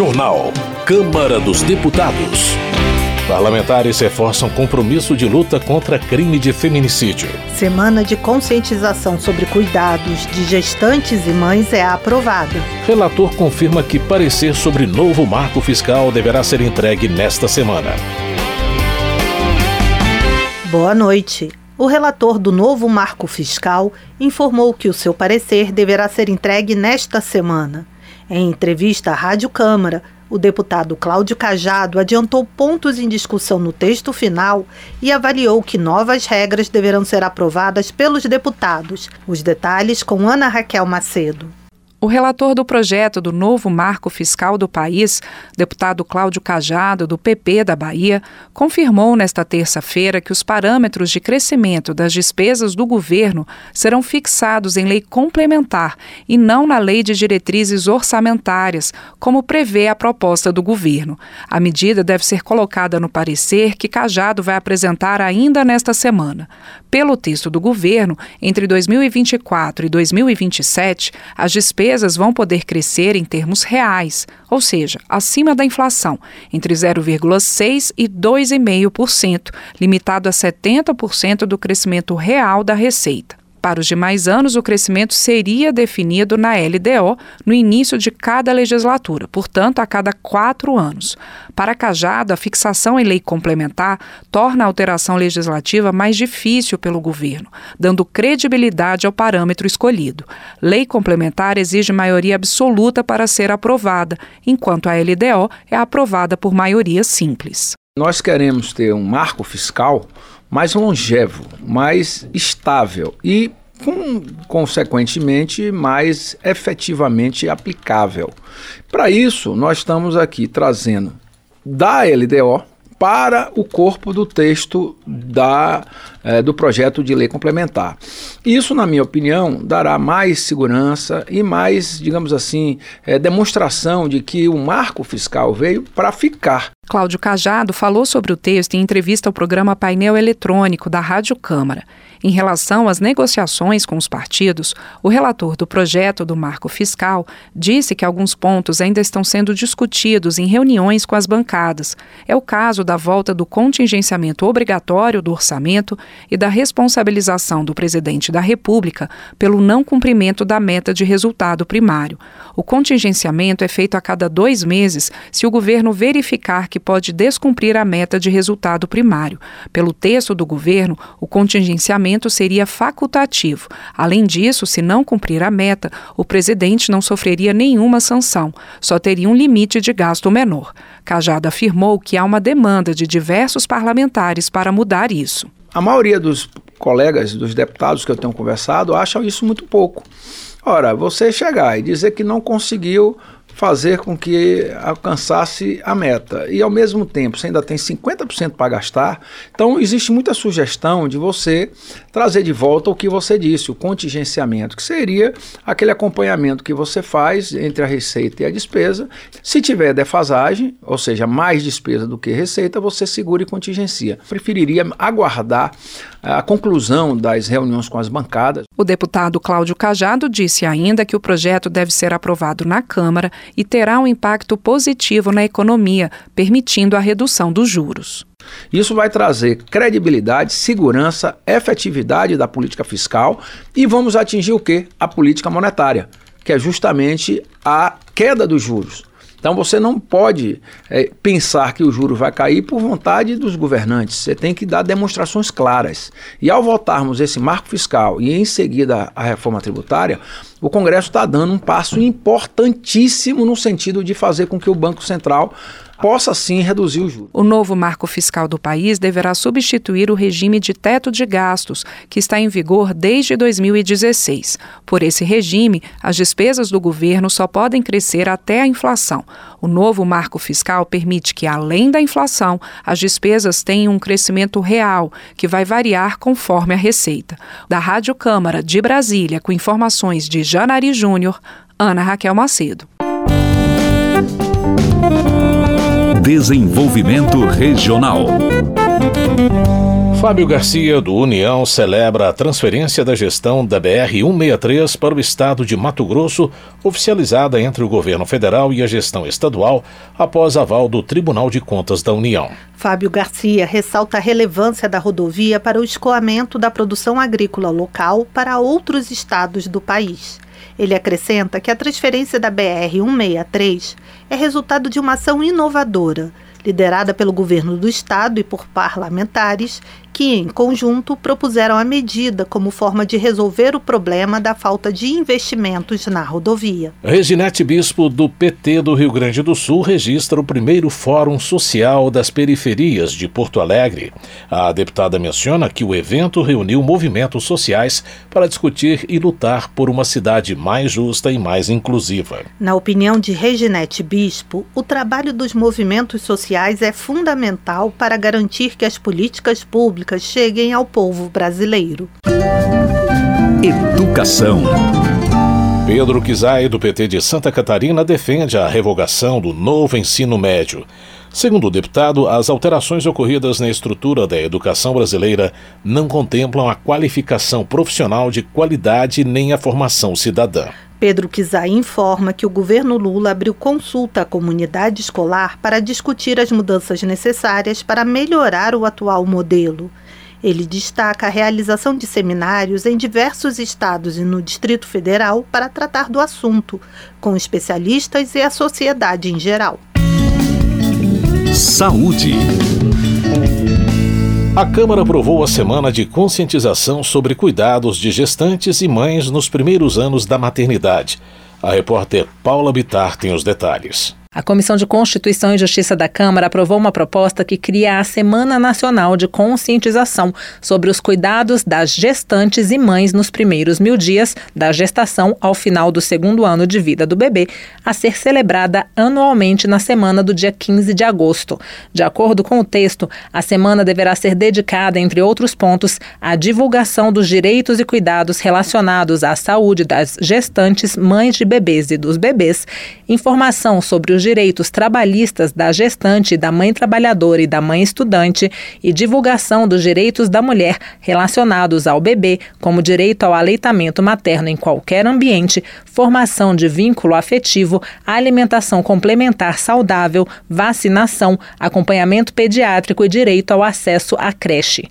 Jornal. Câmara dos Deputados. Parlamentares reforçam compromisso de luta contra crime de feminicídio. Semana de conscientização sobre cuidados de gestantes e mães é aprovada. Relator confirma que parecer sobre novo marco fiscal deverá ser entregue nesta semana. Boa noite. O relator do novo marco fiscal informou que o seu parecer deverá ser entregue nesta semana. Em entrevista à Rádio Câmara, o deputado Cláudio Cajado adiantou pontos em discussão no texto final e avaliou que novas regras deverão ser aprovadas pelos deputados. Os detalhes com Ana Raquel Macedo. O relator do projeto do novo marco fiscal do país, deputado Cláudio Cajado, do PP da Bahia, confirmou nesta terça-feira que os parâmetros de crescimento das despesas do governo serão fixados em lei complementar e não na lei de diretrizes orçamentárias, como prevê a proposta do governo. A medida deve ser colocada no parecer que Cajado vai apresentar ainda nesta semana. Pelo texto do governo, entre 2024 e 2027, as despesas vão poder crescer em termos reais, ou seja, acima da inflação, entre 0,6% e 2,5%, limitado a 70% do crescimento real da receita. Para os demais anos, o crescimento seria definido na LDO no início de cada legislatura, portanto, a cada quatro anos. Para Cajado, a fixação em lei complementar torna a alteração legislativa mais difícil pelo governo, dando credibilidade ao parâmetro escolhido. Lei complementar exige maioria absoluta para ser aprovada, enquanto a LDO é aprovada por maioria simples. Nós queremos ter um marco fiscal mais longevo, mais estável e, com, consequentemente, mais efetivamente aplicável. Para isso, nós estamos aqui trazendo da LDO para o corpo do texto da, é, do projeto de lei complementar. Isso, na minha opinião, dará mais segurança e mais, digamos assim, é, demonstração de que o marco fiscal veio para ficar. Cláudio Cajado falou sobre o texto em entrevista ao programa Painel Eletrônico da Rádio Câmara. Em relação às negociações com os partidos, o relator do projeto do marco fiscal disse que alguns pontos ainda estão sendo discutidos em reuniões com as bancadas. É o caso da volta do contingenciamento obrigatório do orçamento e da responsabilização do presidente da República pelo não cumprimento da meta de resultado primário. O contingenciamento é feito a cada dois meses se o governo verificar que pode descumprir a meta de resultado primário. Pelo texto do governo, o contingenciamento seria facultativo. Além disso, se não cumprir a meta, o presidente não sofreria nenhuma sanção, só teria um limite de gasto menor. Cajado afirmou que há uma demanda de diversos parlamentares para mudar isso. A maioria dos colegas, dos deputados que eu tenho conversado, acham isso muito pouco. Ora, você chegar e dizer que não conseguiu fazer com que alcançasse a meta. E ao mesmo tempo, você ainda tem 50% para gastar, então existe muita sugestão de você trazer de volta o que você disse, o contingenciamento, que seria aquele acompanhamento que você faz entre a receita e a despesa. Se tiver defasagem, ou seja, mais despesa do que receita, você segura e contingencia. Preferiria aguardar a conclusão das reuniões com as bancadas. O deputado Cláudio Cajado disse ainda que o projeto deve ser aprovado na Câmara e terá um impacto positivo na economia, permitindo a redução dos juros. Isso vai trazer credibilidade, segurança, efetividade da política fiscal e vamos atingir o que? A política monetária, que é justamente a queda dos juros. Então você não pode é, pensar que o juro vai cair por vontade dos governantes. Você tem que dar demonstrações claras. E ao votarmos esse marco fiscal e em seguida a reforma tributária, o Congresso está dando um passo importantíssimo no sentido de fazer com que o Banco Central possa sim reduzir o juros. O novo marco fiscal do país deverá substituir o regime de teto de gastos, que está em vigor desde 2016. Por esse regime, as despesas do governo só podem crescer até a inflação. O novo marco fiscal permite que, além da inflação, as despesas tenham um crescimento real, que vai variar conforme a receita. Da Rádio Câmara de Brasília, com informações de Janari Júnior, Ana Raquel Macedo. Desenvolvimento Regional. Fábio Garcia, do União, celebra a transferência da gestão da BR-163 para o estado de Mato Grosso, oficializada entre o governo federal e a gestão estadual, após aval do Tribunal de Contas da União. Fábio Garcia ressalta a relevância da rodovia para o escoamento da produção agrícola local para outros estados do país. Ele acrescenta que a transferência da BR-163 é resultado de uma ação inovadora liderada pelo governo do estado e por parlamentares, que, em conjunto, propuseram a medida como forma de resolver o problema da falta de investimentos na rodovia. Reginete Bispo, do PT do Rio Grande do Sul, registra o primeiro Fórum Social das Periferias de Porto Alegre. A deputada menciona que o evento reuniu movimentos sociais para discutir e lutar por uma cidade mais justa e mais inclusiva. Na opinião de Reginete Bispo, o trabalho dos movimentos sociais é fundamental para garantir que as políticas públicas cheguem ao povo brasileiro. Educação. Pedro Kizai, do PT de Santa Catarina, defende a revogação do novo ensino médio. Segundo o deputado, as alterações ocorridas na estrutura da educação brasileira não contemplam a qualificação profissional de qualidade nem a formação cidadã. Pedro Kizai informa que o governo Lula abriu consulta à comunidade escolar para discutir as mudanças necessárias para melhorar o atual modelo. Ele destaca a realização de seminários em diversos estados e no Distrito Federal para tratar do assunto, com especialistas e a sociedade em geral. Saúde. A Câmara aprovou a semana de conscientização sobre cuidados de gestantes e mães nos primeiros anos da maternidade. A repórter Paula Bitar tem os detalhes. A Comissão de Constituição e Justiça da Câmara aprovou uma proposta que cria a Semana Nacional de Conscientização sobre os cuidados das gestantes e mães nos primeiros mil dias da gestação ao final do segundo ano de vida do bebê, a ser celebrada anualmente na semana do dia 15 de agosto. De acordo com o texto, a semana deverá ser dedicada, entre outros pontos, à divulgação dos direitos e cuidados relacionados à saúde das gestantes, mães de bebês e dos bebês, informação sobre os os direitos trabalhistas da gestante, da mãe trabalhadora e da mãe estudante e divulgação dos direitos da mulher relacionados ao bebê, como direito ao aleitamento materno em qualquer ambiente, formação de vínculo afetivo, alimentação complementar saudável, vacinação, acompanhamento pediátrico e direito ao acesso à creche.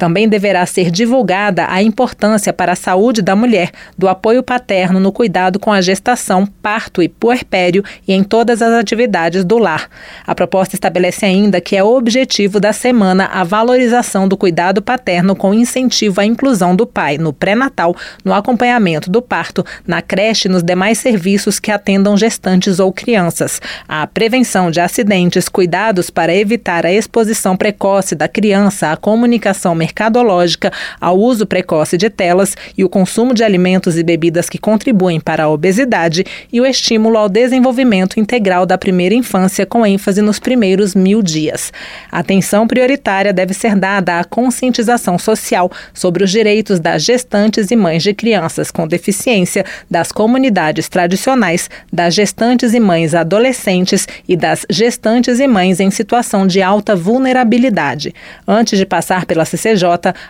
Também deverá ser divulgada a importância para a saúde da mulher do apoio paterno no cuidado com a gestação, parto e puerpério e em todas as atividades do lar. A proposta estabelece ainda que é objetivo da semana a valorização do cuidado paterno com incentivo à inclusão do pai no pré-natal, no acompanhamento do parto, na creche e nos demais serviços que atendam gestantes ou crianças, a prevenção de acidentes, cuidados para evitar a exposição precoce da criança à comunicação mercantil mercadológica ao uso precoce de telas e o consumo de alimentos e bebidas que contribuem para a obesidade e o estímulo ao desenvolvimento integral da primeira infância, com ênfase nos primeiros mil dias. Atenção prioritária deve ser dada à conscientização social sobre os direitos das gestantes e mães de crianças com deficiência, das comunidades tradicionais, das gestantes e mães adolescentes e das gestantes e mães em situação de alta vulnerabilidade. Antes de passar pela CCJ,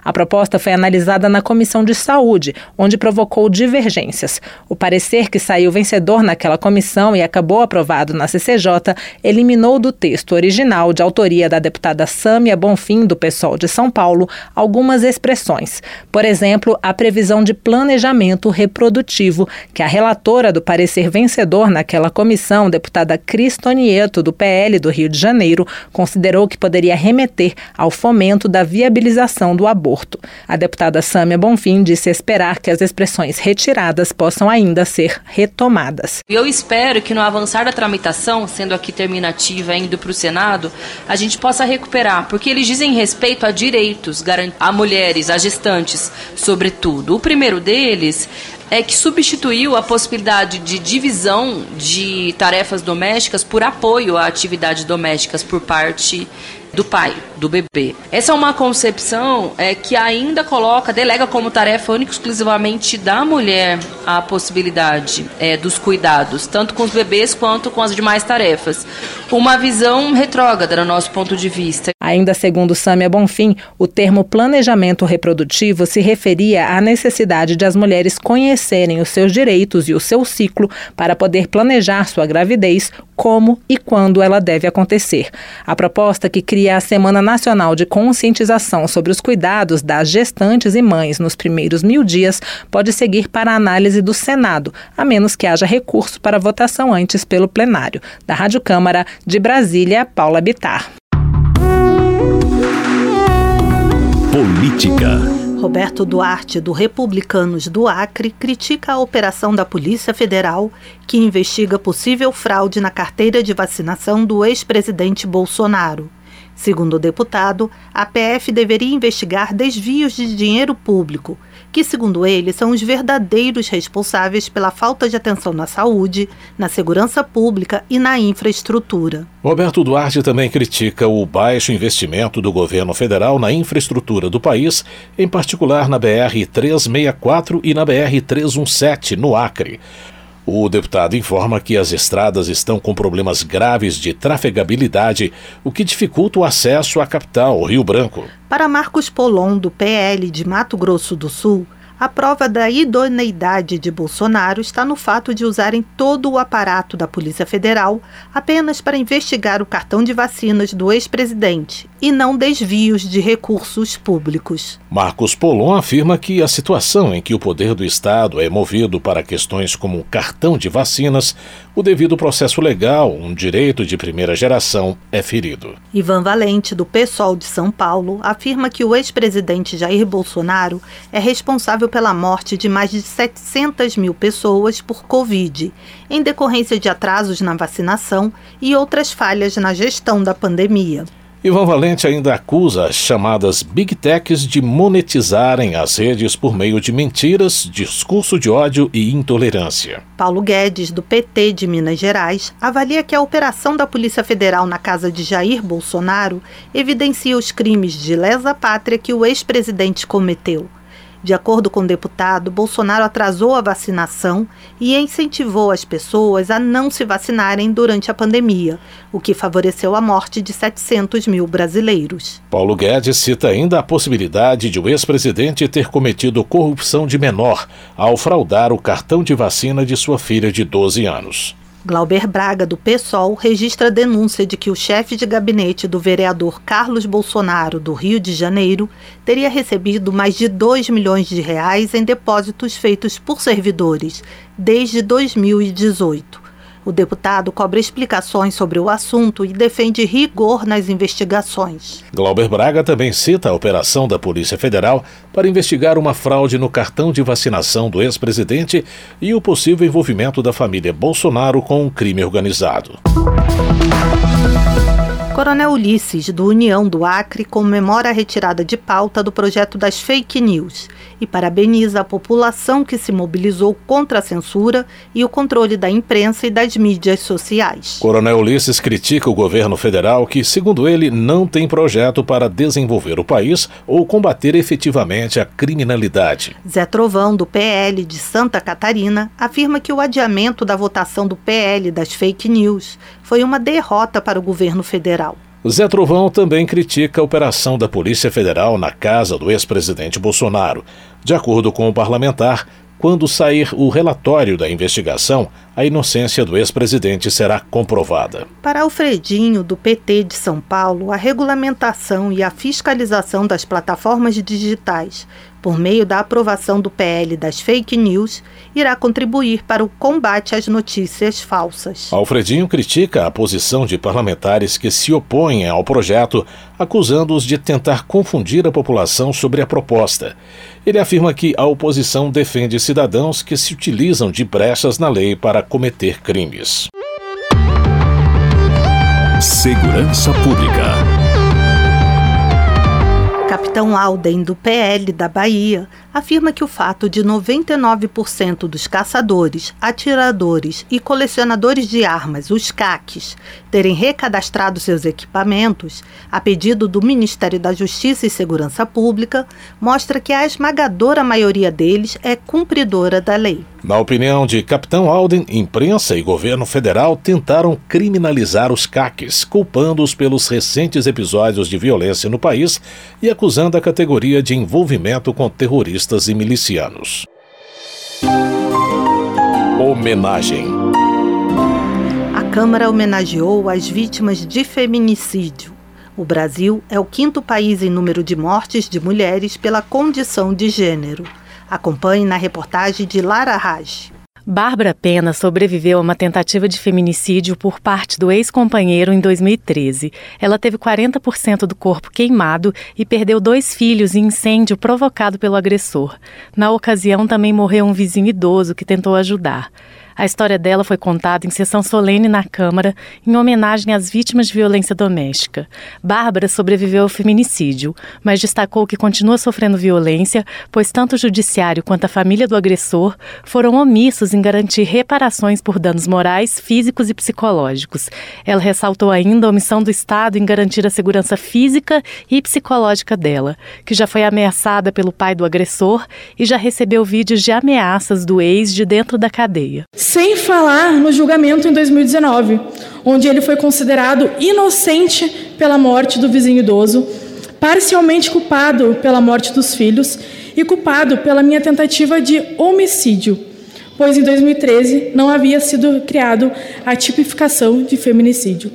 a proposta foi analisada na Comissão de Saúde, onde provocou divergências. O parecer que saiu vencedor naquela comissão e acabou aprovado na CCJ eliminou do texto original, de autoria da deputada Sâmia Bonfim, do PSOL de São Paulo, algumas expressões. Por exemplo, a previsão de planejamento reprodutivo, que a relatora do parecer vencedor naquela comissão, deputada Cristonieto, do PL do Rio de Janeiro, considerou que poderia remeter ao fomento da viabilização do aborto. A deputada Sâmia Bonfim disse esperar que as expressões retiradas possam ainda ser retomadas. Eu espero que no avançar da tramitação, sendo aqui terminativa indo para o Senado, a gente possa recuperar, porque eles dizem respeito a direitos a mulheres, a gestantes, sobretudo. O primeiro deles é que substituiu a possibilidade de divisão de tarefas domésticas por apoio a atividades domésticas por parte do pai, do bebê. Essa é uma concepção é, que ainda coloca, delega como tarefa única exclusivamente da mulher a possibilidade é, dos cuidados, tanto com os bebês quanto com as demais tarefas. Uma visão retrógrada, no nosso ponto de vista. Ainda segundo Sâmia Bonfim, o termo planejamento reprodutivo se referia à necessidade de as mulheres conhecerem os seus direitos e o seu ciclo para poder planejar sua gravidez, como e quando ela deve acontecer. A proposta que cria a Semana Nacional de Conscientização sobre os Cuidados das Gestantes e Mães nos primeiros mil dias pode seguir para análise do Senado, a menos que haja recurso para votação antes pelo plenário. Da Rádio Câmara, de Brasília, Paula Bitar. Política. Roberto Duarte, do Republicanos do Acre, critica a operação da Polícia Federal que investiga possível fraude na carteira de vacinação do ex-presidente Bolsonaro. Segundo o deputado, a PF deveria investigar desvios de dinheiro público, que, segundo ele, são os verdadeiros responsáveis pela falta de atenção na saúde, na segurança pública e na infraestrutura. Roberto Duarte também critica o baixo investimento do governo federal na infraestrutura do país, em particular na BR-364 e na BR-317, no Acre. O deputado informa que as estradas estão com problemas graves de trafegabilidade, o que dificulta o acesso à capital, Rio Branco. Para Marcos Polon, do PL de Mato Grosso do Sul, a prova da idoneidade de Bolsonaro está no fato de usarem todo o aparato da Polícia Federal apenas para investigar o cartão de vacinas do ex-presidente e não desvios de recursos públicos. Marcos Polon afirma que a situação em que o poder do Estado é movido para questões como cartão de vacinas, o devido processo legal, um direito de primeira geração, é ferido. Ivan Valente, do PSOL de São Paulo, afirma que o ex-presidente Jair Bolsonaro é responsável pela morte de mais de 700 mil pessoas por Covid, em decorrência de atrasos na vacinação e outras falhas na gestão da pandemia. Ivan Valente ainda acusa as chamadas Big Techs de monetizarem as redes por meio de mentiras, discurso de ódio e intolerância. Paulo Guedes, do PT de Minas Gerais, avalia que a operação da Polícia Federal na casa de Jair Bolsonaro evidencia os crimes de lesa pátria que o ex-presidente cometeu de acordo com o deputado, Bolsonaro atrasou a vacinação e incentivou as pessoas a não se vacinarem durante a pandemia, o que favoreceu a morte de 700 mil brasileiros. Paulo Guedes cita ainda a possibilidade de o ex-presidente ter cometido corrupção de menor ao fraudar o cartão de vacina de sua filha de 12 anos. Glauber Braga, do PSOL, registra denúncia de que o chefe de gabinete do vereador Carlos Bolsonaro, do Rio de Janeiro, teria recebido mais de 2 milhões de reais em depósitos feitos por servidores desde 2018. O deputado cobra explicações sobre o assunto e defende rigor nas investigações. Glauber Braga também cita a operação da Polícia Federal para investigar uma fraude no cartão de vacinação do ex-presidente e o possível envolvimento da família Bolsonaro com um crime organizado. Coronel Ulisses, do União do Acre, comemora a retirada de pauta do projeto das fake news e parabeniza a população que se mobilizou contra a censura e o controle da imprensa e das mídias sociais. Coronel Ulisses critica o governo federal que, segundo ele, não tem projeto para desenvolver o país ou combater efetivamente a criminalidade. Zé Trovão, do PL de Santa Catarina, afirma que o adiamento da votação do PL das fake news foi uma derrota para o governo federal. Zé Trovão também critica a operação da Polícia Federal na casa do ex-presidente Bolsonaro. De acordo com o parlamentar, quando sair o relatório da investigação, a inocência do ex-presidente será comprovada. Para Alfredinho, do PT de São Paulo, a regulamentação e a fiscalização das plataformas digitais por meio da aprovação do PL das fake news, irá contribuir para o combate às notícias falsas. Alfredinho critica a posição de parlamentares que se opõem ao projeto, acusando-os de tentar confundir a população sobre a proposta. Ele afirma que a oposição defende cidadãos que se utilizam de brechas na lei para cometer crimes. Segurança Pública. Capitão Alden, do PL da Bahia, afirma que o fato de 99% dos caçadores, atiradores e colecionadores de armas, os CACs, terem recadastrado seus equipamentos, a pedido do Ministério da Justiça e Segurança Pública, mostra que a esmagadora maioria deles é cumpridora da lei. Na opinião de Capitão Alden, imprensa e governo federal tentaram criminalizar os caques, culpando-os pelos recentes episódios de violência no país e acusando a categoria de envolvimento com terroristas e milicianos. Homenagem A Câmara homenageou as vítimas de feminicídio. O Brasil é o quinto país em número de mortes de mulheres pela condição de gênero. Acompanhe na reportagem de Lara Raj. Bárbara Pena sobreviveu a uma tentativa de feminicídio por parte do ex-companheiro em 2013. Ela teve 40% do corpo queimado e perdeu dois filhos em incêndio provocado pelo agressor. Na ocasião, também morreu um vizinho idoso que tentou ajudar. A história dela foi contada em sessão solene na Câmara, em homenagem às vítimas de violência doméstica. Bárbara sobreviveu ao feminicídio, mas destacou que continua sofrendo violência, pois tanto o judiciário quanto a família do agressor foram omissos em garantir reparações por danos morais, físicos e psicológicos. Ela ressaltou ainda a omissão do Estado em garantir a segurança física e psicológica dela, que já foi ameaçada pelo pai do agressor e já recebeu vídeos de ameaças do ex de dentro da cadeia. Sem falar no julgamento em 2019, onde ele foi considerado inocente pela morte do vizinho idoso, parcialmente culpado pela morte dos filhos e culpado pela minha tentativa de homicídio, pois em 2013 não havia sido criado a tipificação de feminicídio.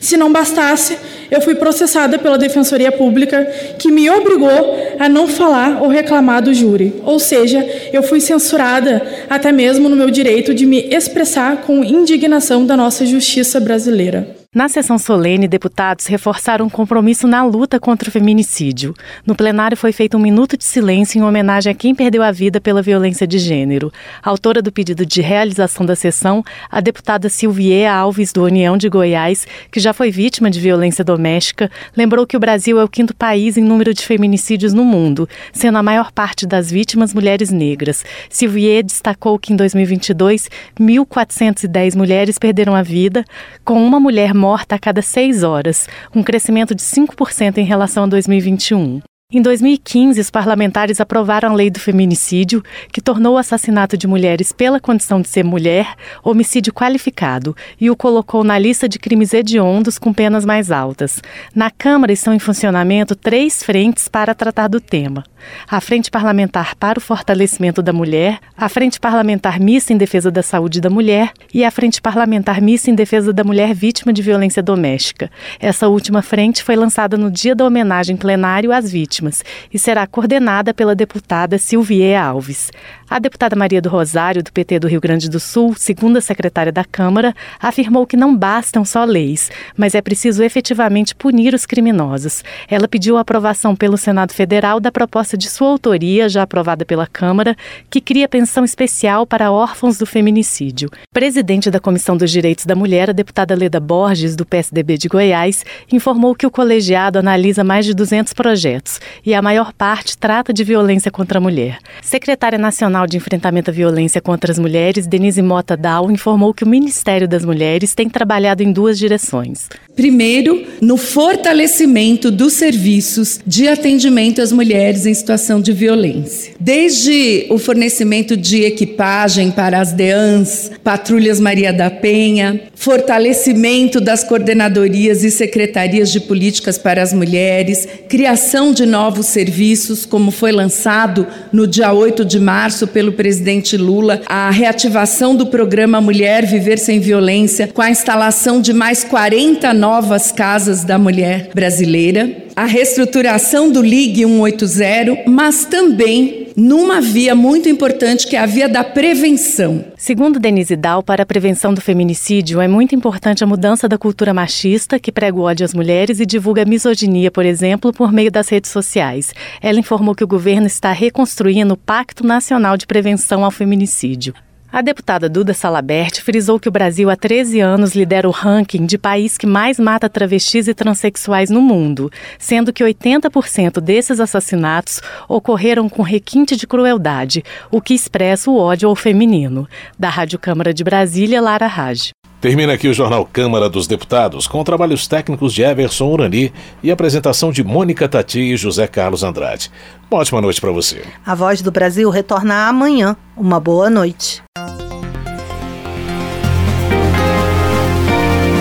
Se não bastasse, eu fui processada pela Defensoria Pública, que me obrigou a não falar ou reclamar do júri. Ou seja, eu fui censurada até mesmo no meu direito de me expressar com indignação da nossa justiça brasileira. Na sessão solene, deputados reforçaram um compromisso na luta contra o feminicídio. No plenário foi feito um minuto de silêncio em homenagem a quem perdeu a vida pela violência de gênero. Autora do pedido de realização da sessão, a deputada Silvia Alves, do União de Goiás, que já foi vítima de violência doméstica, lembrou que o Brasil é o quinto país em número de feminicídios no mundo, sendo a maior parte das vítimas mulheres negras. Silvia destacou que em 2022, 1.410 mulheres perderam a vida, com uma mulher morta a cada seis horas, um crescimento de 5% em relação a 2021. Em 2015, os parlamentares aprovaram a lei do feminicídio, que tornou o assassinato de mulheres pela condição de ser mulher homicídio qualificado e o colocou na lista de crimes hediondos com penas mais altas. Na Câmara estão em funcionamento três frentes para tratar do tema: a Frente Parlamentar para o Fortalecimento da Mulher, a Frente Parlamentar Mista em Defesa da Saúde da Mulher e a Frente Parlamentar Mista em Defesa da Mulher Vítima de Violência Doméstica. Essa última frente foi lançada no dia da homenagem plenário às vítimas vítimas e será coordenada pela deputada Silvia Alves. A deputada Maria do Rosário, do PT do Rio Grande do Sul, segunda secretária da Câmara, afirmou que não bastam só leis, mas é preciso efetivamente punir os criminosos. Ela pediu a aprovação pelo Senado Federal da proposta de sua autoria, já aprovada pela Câmara, que cria pensão especial para órfãos do feminicídio. Presidente da Comissão dos Direitos da Mulher, a deputada Leda Borges, do PSDB de Goiás, informou que o colegiado analisa mais de 200 projetos e a maior parte trata de violência contra a mulher. Secretária Nacional de Enfrentamento à Violência contra as Mulheres, Denise Mota Dal, informou que o Ministério das Mulheres tem trabalhado em duas direções. Primeiro, no fortalecimento dos serviços de atendimento às mulheres em situação de violência. Desde o fornecimento de equipagem para as DEANs, Patrulhas Maria da Penha, fortalecimento das coordenadorias e secretarias de políticas para as mulheres, criação de novos serviços, como foi lançado no dia 8 de março pelo presidente Lula, a reativação do programa Mulher Viver Sem Violência, com a instalação de mais 40 novas casas da mulher brasileira, a reestruturação do Ligue 180, mas também numa via muito importante que é a via da prevenção. Segundo Denise Dal, para a prevenção do feminicídio é muito importante a mudança da cultura machista que prega o ódio às mulheres e divulga a misoginia, por exemplo, por meio das redes sociais. Ela informou que o governo está reconstruindo o Pacto Nacional de Prevenção ao Feminicídio. A deputada Duda Salabert frisou que o Brasil há 13 anos lidera o ranking de país que mais mata travestis e transexuais no mundo, sendo que 80% desses assassinatos ocorreram com requinte de crueldade, o que expressa o ódio ao feminino. Da Rádio Câmara de Brasília, Lara Raj. Termina aqui o Jornal Câmara dos Deputados, com trabalhos técnicos de Everson Urani e apresentação de Mônica Tati e José Carlos Andrade. Uma ótima noite para você. A Voz do Brasil retorna amanhã. Uma boa noite.